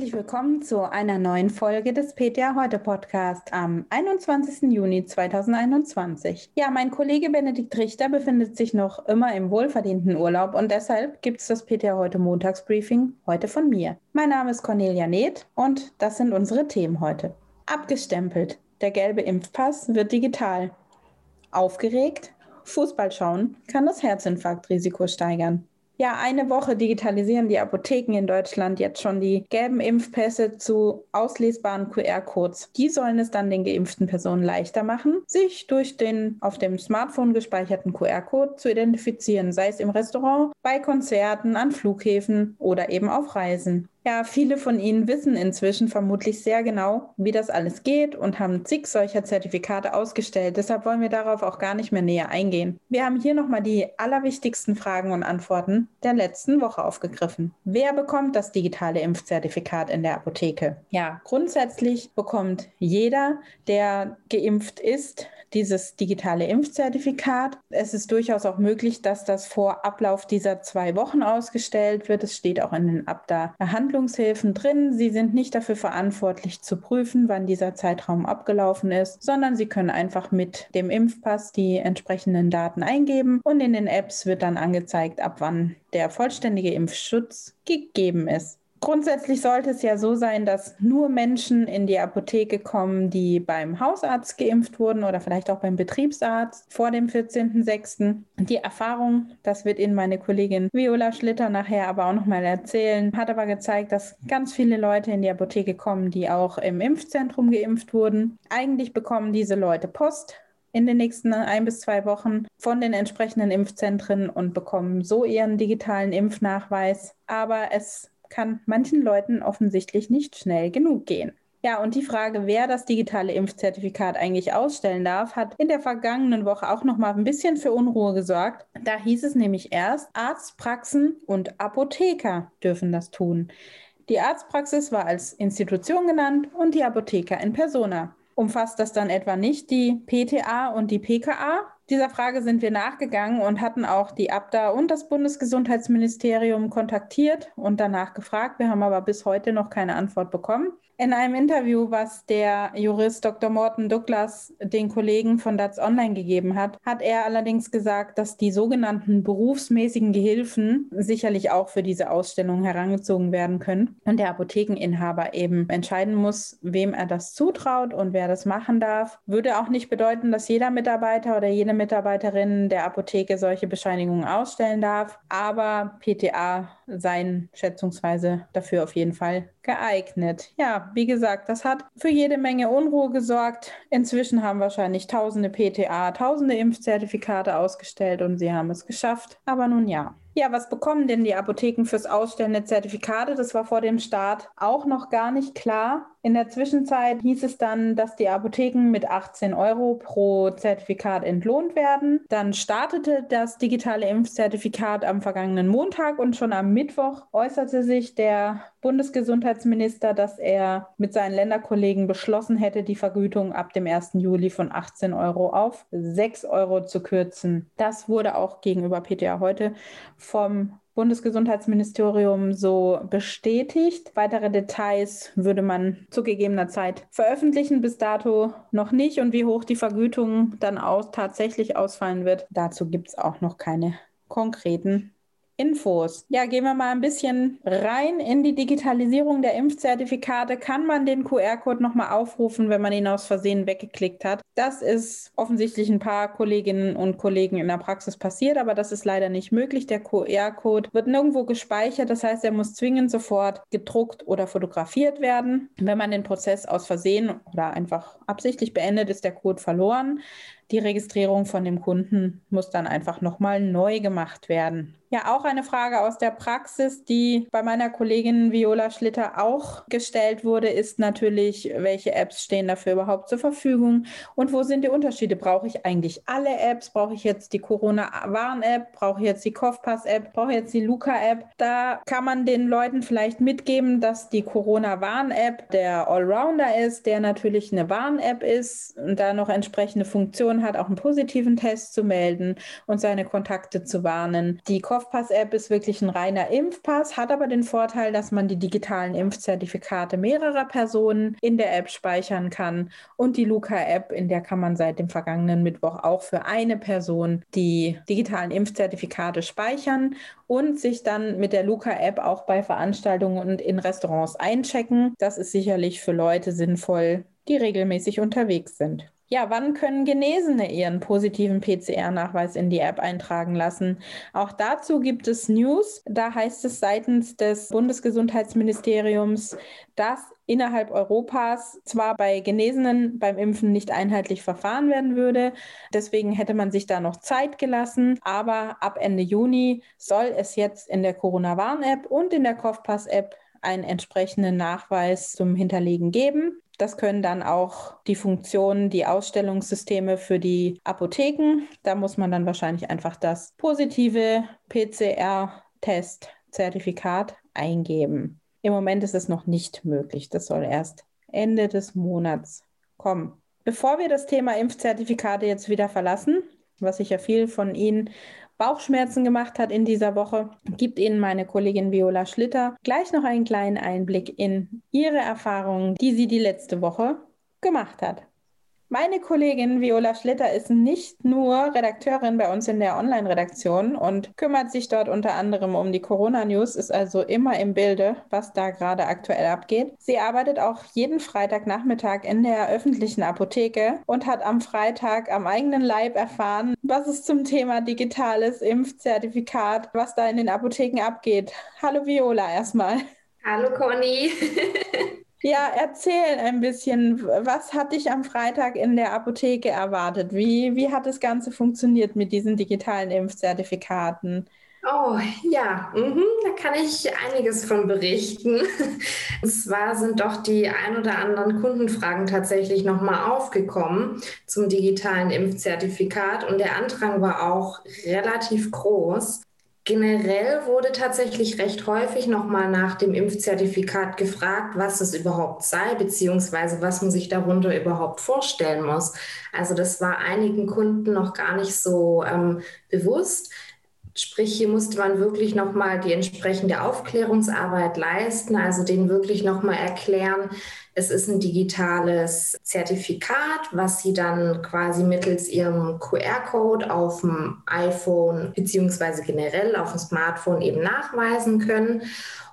Herzlich willkommen zu einer neuen Folge des PTA Heute Podcast am 21. Juni 2021. Ja, mein Kollege Benedikt Richter befindet sich noch immer im wohlverdienten Urlaub und deshalb gibt es das PTA Heute Montagsbriefing heute von mir. Mein Name ist Cornelia Neth und das sind unsere Themen heute. Abgestempelt. Der gelbe Impfpass wird digital. Aufgeregt. Fußball schauen kann das Herzinfarktrisiko steigern. Ja, eine Woche digitalisieren die Apotheken in Deutschland jetzt schon die gelben Impfpässe zu auslesbaren QR-Codes. Die sollen es dann den geimpften Personen leichter machen, sich durch den auf dem Smartphone gespeicherten QR-Code zu identifizieren, sei es im Restaurant, bei Konzerten, an Flughäfen oder eben auf Reisen. Ja, viele von Ihnen wissen inzwischen vermutlich sehr genau, wie das alles geht und haben zig solcher Zertifikate ausgestellt. Deshalb wollen wir darauf auch gar nicht mehr näher eingehen. Wir haben hier nochmal die allerwichtigsten Fragen und Antworten der letzten Woche aufgegriffen. Wer bekommt das digitale Impfzertifikat in der Apotheke? Ja, grundsätzlich bekommt jeder, der geimpft ist, dieses digitale Impfzertifikat. Es ist durchaus auch möglich, dass das vor Ablauf dieser zwei Wochen ausgestellt wird. Es steht auch in den Abda-Behandlungshilfen drin. Sie sind nicht dafür verantwortlich zu prüfen, wann dieser Zeitraum abgelaufen ist, sondern Sie können einfach mit dem Impfpass die entsprechenden Daten eingeben und in den Apps wird dann angezeigt, ab wann der vollständige Impfschutz gegeben ist. Grundsätzlich sollte es ja so sein, dass nur Menschen in die Apotheke kommen, die beim Hausarzt geimpft wurden oder vielleicht auch beim Betriebsarzt vor dem 14.06. Die Erfahrung, das wird Ihnen meine Kollegin Viola Schlitter nachher aber auch nochmal erzählen, hat aber gezeigt, dass ganz viele Leute in die Apotheke kommen, die auch im Impfzentrum geimpft wurden. Eigentlich bekommen diese Leute Post in den nächsten ein bis zwei Wochen von den entsprechenden Impfzentren und bekommen so ihren digitalen Impfnachweis. Aber es kann manchen Leuten offensichtlich nicht schnell genug gehen. Ja, und die Frage, wer das digitale Impfzertifikat eigentlich ausstellen darf, hat in der vergangenen Woche auch noch mal ein bisschen für Unruhe gesorgt. Da hieß es nämlich erst, Arztpraxen und Apotheker dürfen das tun. Die Arztpraxis war als Institution genannt und die Apotheker in Persona. Umfasst das dann etwa nicht die PTA und die PKA? Dieser Frage sind wir nachgegangen und hatten auch die Abda und das Bundesgesundheitsministerium kontaktiert und danach gefragt. Wir haben aber bis heute noch keine Antwort bekommen. In einem Interview, was der Jurist Dr. Morten Douglas den Kollegen von DATS Online gegeben hat, hat er allerdings gesagt, dass die sogenannten berufsmäßigen Gehilfen sicherlich auch für diese Ausstellung herangezogen werden können und der Apothekeninhaber eben entscheiden muss, wem er das zutraut und wer das machen darf. Würde auch nicht bedeuten, dass jeder Mitarbeiter oder jede Mitarbeiterin der Apotheke solche Bescheinigungen ausstellen darf, aber PTA seien schätzungsweise dafür auf jeden Fall geeignet. Ja, wie gesagt, das hat für jede Menge Unruhe gesorgt. Inzwischen haben wahrscheinlich tausende PTA, tausende Impfzertifikate ausgestellt und sie haben es geschafft. Aber nun ja. Ja, was bekommen denn die Apotheken fürs Ausstellen der Zertifikate? Das war vor dem Start auch noch gar nicht klar. In der Zwischenzeit hieß es dann, dass die Apotheken mit 18 Euro pro Zertifikat entlohnt werden. Dann startete das digitale Impfzertifikat am vergangenen Montag und schon am Mittwoch äußerte sich der Bundesgesundheitsminister, dass er mit seinen Länderkollegen beschlossen hätte, die Vergütung ab dem 1. Juli von 18 Euro auf 6 Euro zu kürzen. Das wurde auch gegenüber PTA heute vom Bundesgesundheitsministerium so bestätigt. Weitere Details würde man zu gegebener Zeit veröffentlichen. Bis dato noch nicht. Und wie hoch die Vergütung dann auch tatsächlich ausfallen wird, dazu gibt es auch noch keine konkreten Infos. Ja, gehen wir mal ein bisschen rein in die Digitalisierung der Impfzertifikate. Kann man den QR-Code nochmal aufrufen, wenn man ihn aus Versehen weggeklickt hat? Das ist offensichtlich ein paar Kolleginnen und Kollegen in der Praxis passiert, aber das ist leider nicht möglich. Der QR-Code wird nirgendwo gespeichert, das heißt, er muss zwingend sofort gedruckt oder fotografiert werden. Wenn man den Prozess aus Versehen oder einfach absichtlich beendet, ist der Code verloren. Die Registrierung von dem Kunden muss dann einfach nochmal neu gemacht werden. Ja, auch eine Frage aus der Praxis, die bei meiner Kollegin Viola Schlitter auch gestellt wurde, ist natürlich, welche Apps stehen dafür überhaupt zur Verfügung und wo sind die Unterschiede? Brauche ich eigentlich alle Apps? Brauche ich jetzt die Corona-Warn-App? Brauche ich jetzt die Kopfpass-App? Brauche ich jetzt die Luca-App? Da kann man den Leuten vielleicht mitgeben, dass die Corona-Warn-App der Allrounder ist, der natürlich eine Warn-App ist und da noch entsprechende Funktionen Hat, auch einen positiven Test zu melden und seine Kontakte zu warnen. Die Kopfpass-App ist wirklich ein reiner Impfpass, hat aber den Vorteil, dass man die digitalen Impfzertifikate mehrerer Personen in der App speichern kann und die Luca-App, in der kann man seit dem vergangenen Mittwoch auch für eine Person die digitalen Impfzertifikate speichern und sich dann mit der Luca-App auch bei Veranstaltungen und in Restaurants einchecken. Das ist sicherlich für Leute sinnvoll, die regelmäßig unterwegs sind. Ja, wann können Genesene ihren positiven PCR-Nachweis in die App eintragen lassen? Auch dazu gibt es News. Da heißt es seitens des Bundesgesundheitsministeriums, dass innerhalb Europas zwar bei Genesenen beim Impfen nicht einheitlich verfahren werden würde. Deswegen hätte man sich da noch Zeit gelassen. Aber ab Ende Juni soll es jetzt in der Corona-Warn-App und in der Kopfpass-App einen entsprechenden Nachweis zum Hinterlegen geben. Das können dann auch die Funktionen, die Ausstellungssysteme für die Apotheken. Da muss man dann wahrscheinlich einfach das positive PCR-Test-Zertifikat eingeben. Im Moment ist es noch nicht möglich. Das soll erst Ende des Monats kommen. Bevor wir das Thema Impfzertifikate jetzt wieder verlassen, was sicher viel von Ihnen Bauchschmerzen gemacht hat in dieser Woche, gibt Ihnen meine Kollegin Viola Schlitter gleich noch einen kleinen Einblick in ihre Erfahrungen, die sie die letzte Woche gemacht hat. Meine Kollegin Viola Schlitter ist nicht nur Redakteurin bei uns in der Online-Redaktion und kümmert sich dort unter anderem um die Corona-News, ist also immer im Bilde, was da gerade aktuell abgeht. Sie arbeitet auch jeden Freitagnachmittag in der öffentlichen Apotheke und hat am Freitag am eigenen Leib erfahren, was es zum Thema digitales Impfzertifikat, was da in den Apotheken abgeht. Hallo Viola erstmal. Hallo Conny. Ja, erzähl ein bisschen, was hat dich am Freitag in der Apotheke erwartet? Wie, wie hat das Ganze funktioniert mit diesen digitalen Impfzertifikaten? Oh ja, mhm, da kann ich einiges von berichten. Und zwar sind doch die ein oder anderen Kundenfragen tatsächlich nochmal aufgekommen zum digitalen Impfzertifikat und der Andrang war auch relativ groß. Generell wurde tatsächlich recht häufig nochmal nach dem Impfzertifikat gefragt, was es überhaupt sei, beziehungsweise was man sich darunter überhaupt vorstellen muss. Also das war einigen Kunden noch gar nicht so ähm, bewusst. Sprich, hier musste man wirklich nochmal die entsprechende Aufklärungsarbeit leisten, also denen wirklich nochmal erklären, es ist ein digitales Zertifikat, was Sie dann quasi mittels Ihrem QR-Code auf dem iPhone beziehungsweise generell auf dem Smartphone eben nachweisen können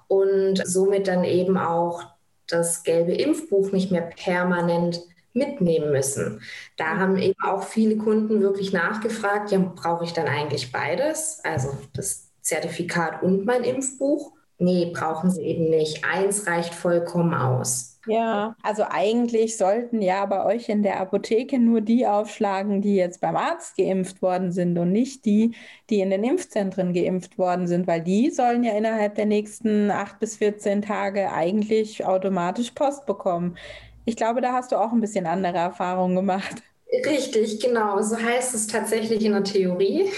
und somit dann eben auch das gelbe Impfbuch nicht mehr permanent mitnehmen müssen. Da haben eben auch viele Kunden wirklich nachgefragt, ja, brauche ich dann eigentlich beides? Also das Zertifikat und mein Impfbuch? Nee, brauchen sie eben nicht. Eins reicht vollkommen aus. Ja, also eigentlich sollten ja bei euch in der Apotheke nur die aufschlagen, die jetzt beim Arzt geimpft worden sind und nicht die, die in den Impfzentren geimpft worden sind, weil die sollen ja innerhalb der nächsten acht bis 14 Tage eigentlich automatisch Post bekommen. Ich glaube, da hast du auch ein bisschen andere Erfahrungen gemacht. Richtig, genau. So heißt es tatsächlich in der Theorie.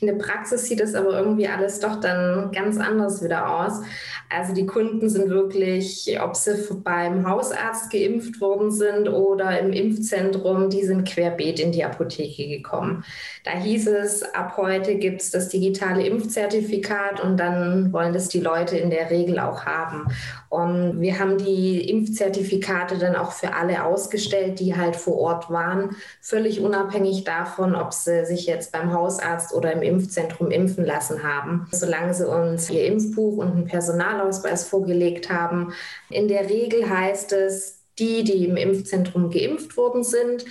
In der Praxis sieht es aber irgendwie alles doch dann ganz anders wieder aus. Also die Kunden sind wirklich, ob sie beim Hausarzt geimpft worden sind oder im Impfzentrum, die sind querbeet in die Apotheke gekommen. Da hieß es, ab heute gibt es das digitale Impfzertifikat und dann wollen das die Leute in der Regel auch haben. Und wir haben die Impfzertifikate dann auch für alle ausgestellt, die halt vor Ort waren, völlig unabhängig davon, ob sie sich jetzt beim Hausarzt oder im Impfzentrum impfen lassen haben. Solange sie uns ihr Impfbuch und einen Personalausweis vorgelegt haben. In der Regel heißt es, die, die im Impfzentrum geimpft worden sind,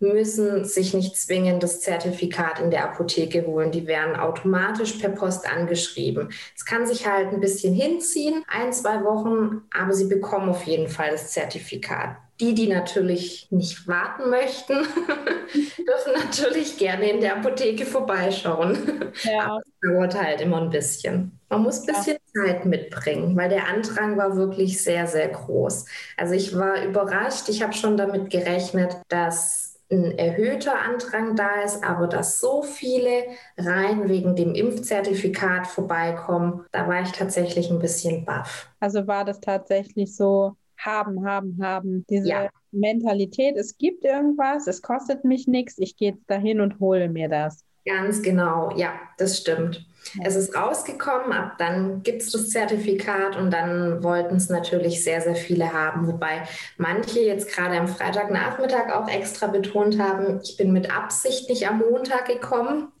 müssen sich nicht zwingend das Zertifikat in der Apotheke holen. Die werden automatisch per Post angeschrieben. Es kann sich halt ein bisschen hinziehen, ein, zwei Wochen, aber sie bekommen auf jeden Fall das Zertifikat. Die, die natürlich nicht warten möchten, dürfen natürlich gerne in der Apotheke vorbeischauen. Ja. Aber es dauert halt immer ein bisschen. Man muss ein bisschen ja. Zeit mitbringen, weil der Andrang war wirklich sehr, sehr groß. Also ich war überrascht. Ich habe schon damit gerechnet, dass ein erhöhter Andrang da ist, aber dass so viele rein wegen dem Impfzertifikat vorbeikommen, da war ich tatsächlich ein bisschen baff. Also war das tatsächlich so haben, haben, haben. Diese ja. Mentalität, es gibt irgendwas, es kostet mich nichts, ich gehe jetzt dahin und hole mir das. Ganz genau, ja, das stimmt. Es ist rausgekommen, ab dann gibt es das Zertifikat und dann wollten es natürlich sehr, sehr viele haben. Wobei manche jetzt gerade am Freitagnachmittag auch extra betont haben, ich bin mit Absicht nicht am Montag gekommen,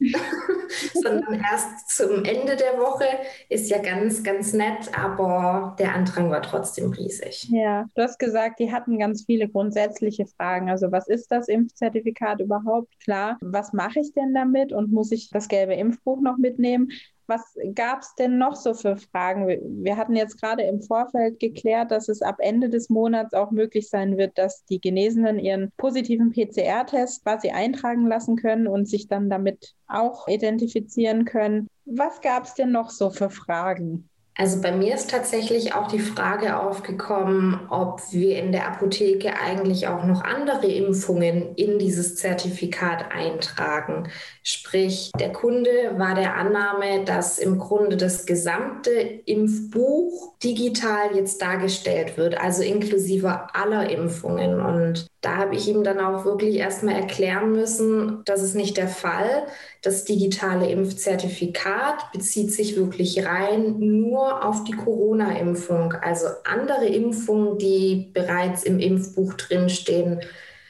sondern erst zum Ende der Woche. Ist ja ganz, ganz nett, aber der Andrang war trotzdem riesig. Ja, du hast gesagt, die hatten ganz viele grundsätzliche Fragen. Also was ist das Impfzertifikat überhaupt? Klar, was mache ich denn damit und muss ich das gelbe Impfbuch noch mitnehmen? Was gab es denn noch so für Fragen? Wir hatten jetzt gerade im Vorfeld geklärt, dass es ab Ende des Monats auch möglich sein wird, dass die Genesenen ihren positiven PCR-Test quasi eintragen lassen können und sich dann damit auch identifizieren können. Was gab es denn noch so für Fragen? Also bei mir ist tatsächlich auch die Frage aufgekommen, ob wir in der Apotheke eigentlich auch noch andere Impfungen in dieses Zertifikat eintragen. Sprich, der Kunde war der Annahme, dass im Grunde das gesamte Impfbuch digital jetzt dargestellt wird, also inklusive aller Impfungen. Und da habe ich ihm dann auch wirklich erstmal erklären müssen, das ist nicht der Fall. Das digitale Impfzertifikat bezieht sich wirklich rein nur auf die Corona-Impfung. Also andere Impfungen, die bereits im Impfbuch drinstehen,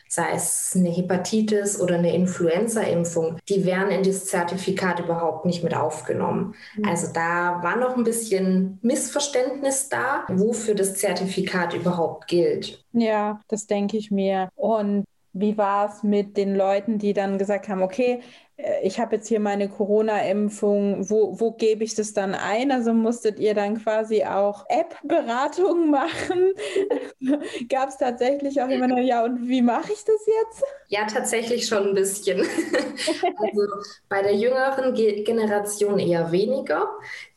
sei es eine Hepatitis oder eine Influenza-Impfung, die werden in das Zertifikat überhaupt nicht mit aufgenommen. Mhm. Also da war noch ein bisschen Missverständnis da, wofür das Zertifikat überhaupt gilt. Ja, das denke ich mir. Und wie war es mit den Leuten, die dann gesagt haben, okay, ich habe jetzt hier meine Corona-Impfung, wo, wo gebe ich das dann ein? Also musstet ihr dann quasi auch App-Beratung machen? Gab es tatsächlich auch jemanden, ja, und wie mache ich das jetzt? Ja, tatsächlich schon ein bisschen. also bei der jüngeren Generation eher weniger,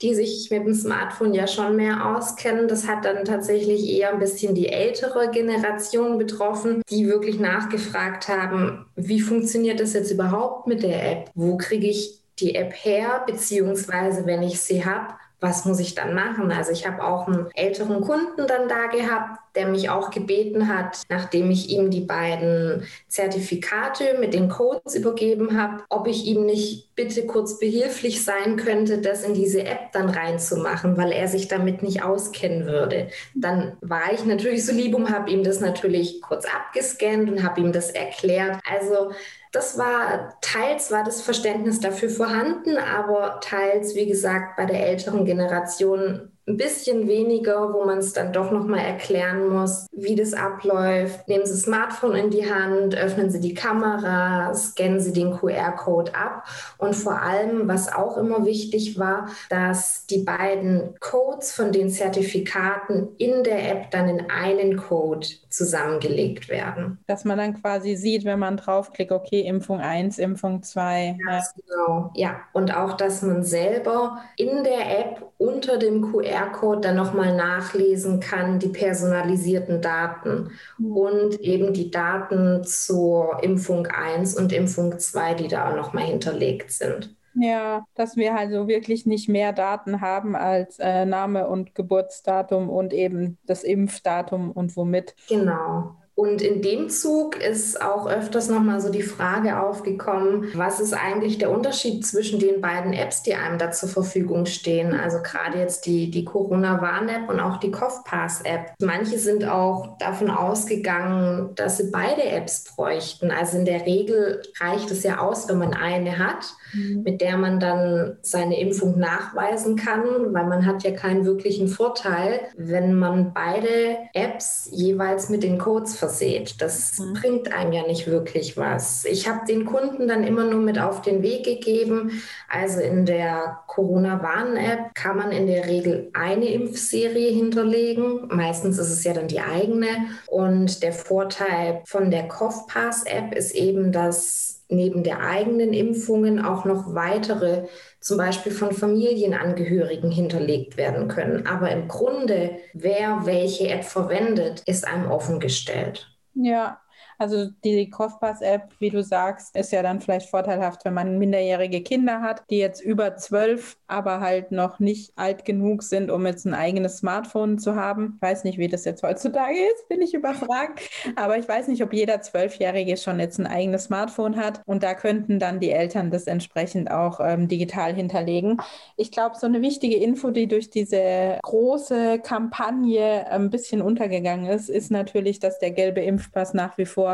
die sich mit dem Smartphone ja schon mehr auskennen. Das hat dann tatsächlich eher ein bisschen die ältere Generation betroffen, die wirklich nachgefragt haben, wie funktioniert das jetzt überhaupt mit der App? Wo kriege ich die App her? Beziehungsweise, wenn ich sie habe, was muss ich dann machen? Also ich habe auch einen älteren Kunden dann da gehabt, der mich auch gebeten hat, nachdem ich ihm die beiden Zertifikate mit den Codes übergeben habe, ob ich ihm nicht bitte kurz behilflich sein könnte, das in diese App dann reinzumachen, weil er sich damit nicht auskennen würde. Dann war ich natürlich so lieb und habe ihm das natürlich kurz abgescannt und habe ihm das erklärt. Also das war teils war das Verständnis dafür vorhanden, aber teils, wie gesagt, bei der älteren Generation ein bisschen weniger, wo man es dann doch nochmal erklären muss, wie das abläuft. Nehmen Sie das Smartphone in die Hand, öffnen Sie die Kamera, scannen Sie den QR-Code ab. Und vor allem, was auch immer wichtig war, dass die beiden Codes von den Zertifikaten in der App dann in einen Code zusammengelegt werden. Dass man dann quasi sieht, wenn man draufklickt, okay, Impfung 1, Impfung 2. Ja, genau. Ja, und auch, dass man selber in der App unter dem QR-Code dann nochmal nachlesen kann, die personalisierten Daten mhm. und eben die Daten zur Impfung 1 und Impfung 2, die da auch nochmal hinterlegt sind. Ja, dass wir also wirklich nicht mehr Daten haben als äh, Name und Geburtsdatum und eben das Impfdatum und womit. Genau. Und in dem Zug ist auch öfters nochmal so die Frage aufgekommen, was ist eigentlich der Unterschied zwischen den beiden Apps, die einem da zur Verfügung stehen? Also gerade jetzt die, die Corona-Warn-App und auch die CoughPass-App. Manche sind auch davon ausgegangen, dass sie beide Apps bräuchten. Also in der Regel reicht es ja aus, wenn man eine hat, mhm. mit der man dann seine Impfung nachweisen kann, weil man hat ja keinen wirklichen Vorteil, wenn man beide Apps jeweils mit den Codes versucht verseht. Das mhm. bringt einem ja nicht wirklich was. Ich habe den Kunden dann immer nur mit auf den Weg gegeben. Also in der Corona-Warn-App kann man in der Regel eine Impfserie hinterlegen. Meistens ist es ja dann die eigene. Und der Vorteil von der CoughPass-App ist eben, dass neben der eigenen Impfungen auch noch weitere, zum Beispiel von Familienangehörigen, hinterlegt werden können. Aber im Grunde, wer welche App verwendet, ist einem offengestellt. Ja, Also die Kopfpass-App, wie du sagst, ist ja dann vielleicht vorteilhaft, wenn man minderjährige Kinder hat, die jetzt über zwölf, aber halt noch nicht alt genug sind, um jetzt ein eigenes Smartphone zu haben. Ich weiß nicht, wie das jetzt heutzutage ist, bin ich überfragt. Aber ich weiß nicht, ob jeder Zwölfjährige schon jetzt ein eigenes Smartphone hat. Und da könnten dann die Eltern das entsprechend auch ähm, digital hinterlegen. Ich glaube, so eine wichtige Info, die durch diese große Kampagne ein bisschen untergegangen ist, ist natürlich, dass der gelbe Impfpass nach wie vor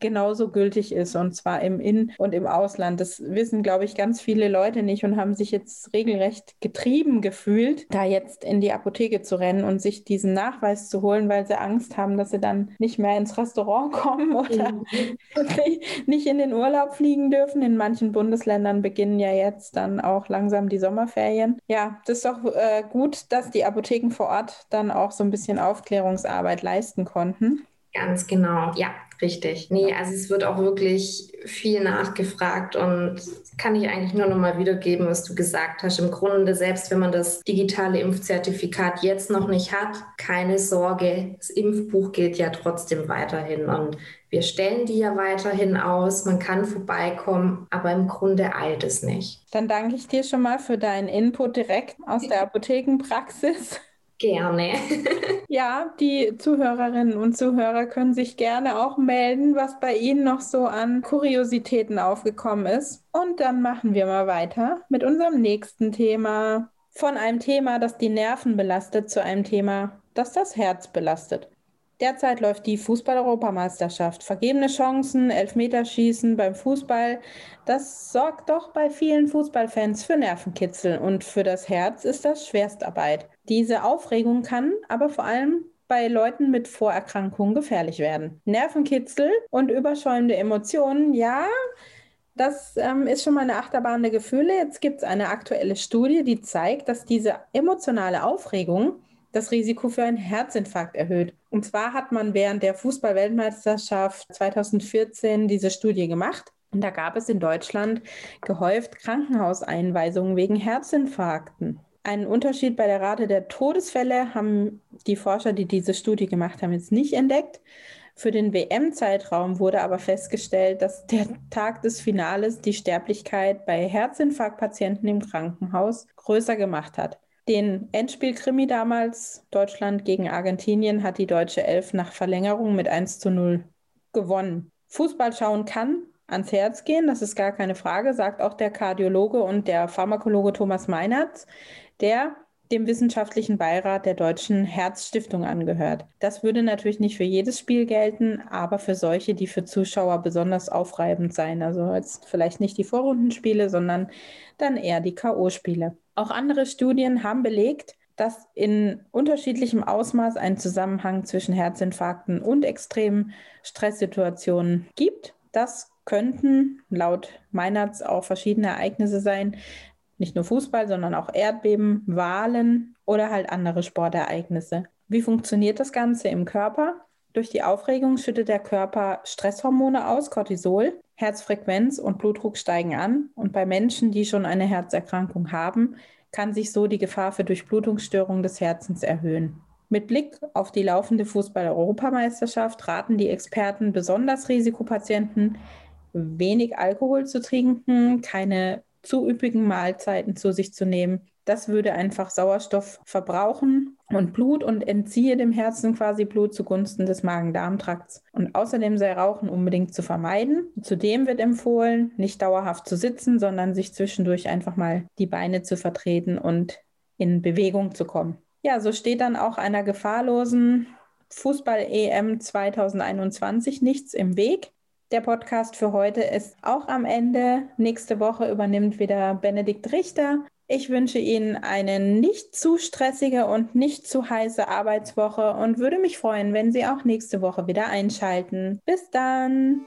genauso gültig ist und zwar im In- und im Ausland. Das wissen, glaube ich, ganz viele Leute nicht und haben sich jetzt regelrecht getrieben gefühlt, da jetzt in die Apotheke zu rennen und sich diesen Nachweis zu holen, weil sie Angst haben, dass sie dann nicht mehr ins Restaurant kommen oder mhm. nicht in den Urlaub fliegen dürfen. In manchen Bundesländern beginnen ja jetzt dann auch langsam die Sommerferien. Ja, das ist doch äh, gut, dass die Apotheken vor Ort dann auch so ein bisschen Aufklärungsarbeit leisten konnten. Ganz genau, ja, richtig. Nee, also es wird auch wirklich viel nachgefragt und kann ich eigentlich nur noch mal wiedergeben, was du gesagt hast. Im Grunde, selbst wenn man das digitale Impfzertifikat jetzt noch nicht hat, keine Sorge, das Impfbuch gilt ja trotzdem weiterhin und wir stellen die ja weiterhin aus, man kann vorbeikommen, aber im Grunde eilt es nicht. Dann danke ich dir schon mal für deinen Input direkt aus der Apothekenpraxis. Gerne. ja, die Zuhörerinnen und Zuhörer können sich gerne auch melden, was bei Ihnen noch so an Kuriositäten aufgekommen ist. Und dann machen wir mal weiter mit unserem nächsten Thema. Von einem Thema, das die Nerven belastet, zu einem Thema, das das Herz belastet. Derzeit läuft die Fußball-Europameisterschaft. Vergebene Chancen, Elfmeterschießen beim Fußball, das sorgt doch bei vielen Fußballfans für Nervenkitzel und für das Herz ist das Schwerstarbeit. Diese Aufregung kann aber vor allem bei Leuten mit Vorerkrankungen gefährlich werden. Nervenkitzel und überschäumende Emotionen, ja, das ähm, ist schon mal eine Achterbahn der Gefühle. Jetzt gibt es eine aktuelle Studie, die zeigt, dass diese emotionale Aufregung das Risiko für einen Herzinfarkt erhöht. Und zwar hat man während der Fußball-Weltmeisterschaft 2014 diese Studie gemacht. Und da gab es in Deutschland gehäuft Krankenhauseinweisungen wegen Herzinfarkten. Einen Unterschied bei der Rate der Todesfälle haben die Forscher, die diese Studie gemacht haben, jetzt nicht entdeckt. Für den WM-Zeitraum wurde aber festgestellt, dass der Tag des Finales die Sterblichkeit bei Herzinfarktpatienten im Krankenhaus größer gemacht hat. Den Endspielkrimi damals, Deutschland gegen Argentinien, hat die deutsche Elf nach Verlängerung mit 1 zu 0 gewonnen. Fußball schauen kann ans Herz gehen, das ist gar keine Frage, sagt auch der Kardiologe und der Pharmakologe Thomas Meinertz, der dem wissenschaftlichen Beirat der Deutschen Herzstiftung angehört. Das würde natürlich nicht für jedes Spiel gelten, aber für solche, die für Zuschauer besonders aufreibend sein. Also jetzt vielleicht nicht die Vorrundenspiele, sondern dann eher die KO-Spiele. Auch andere Studien haben belegt, dass in unterschiedlichem Ausmaß ein Zusammenhang zwischen Herzinfarkten und extremen Stresssituationen gibt. Das könnten laut Meinertz auch verschiedene Ereignisse sein, nicht nur Fußball, sondern auch Erdbeben, Wahlen oder halt andere Sportereignisse. Wie funktioniert das Ganze im Körper? Durch die Aufregung schüttet der Körper Stresshormone aus, Cortisol. Herzfrequenz und Blutdruck steigen an. Und bei Menschen, die schon eine Herzerkrankung haben, kann sich so die Gefahr für Durchblutungsstörungen des Herzens erhöhen. Mit Blick auf die laufende Fußball-Europameisterschaft raten die Experten besonders Risikopatienten, wenig Alkohol zu trinken, keine zu üppigen Mahlzeiten zu sich zu nehmen. Das würde einfach Sauerstoff verbrauchen und Blut und entziehe dem Herzen quasi Blut zugunsten des Magen-Darm-Trakts. Und außerdem sei Rauchen unbedingt zu vermeiden. Zudem wird empfohlen, nicht dauerhaft zu sitzen, sondern sich zwischendurch einfach mal die Beine zu vertreten und in Bewegung zu kommen. Ja, so steht dann auch einer gefahrlosen Fußball-EM 2021 nichts im Weg. Der Podcast für heute ist auch am Ende. Nächste Woche übernimmt wieder Benedikt Richter. Ich wünsche Ihnen eine nicht zu stressige und nicht zu heiße Arbeitswoche und würde mich freuen, wenn Sie auch nächste Woche wieder einschalten. Bis dann!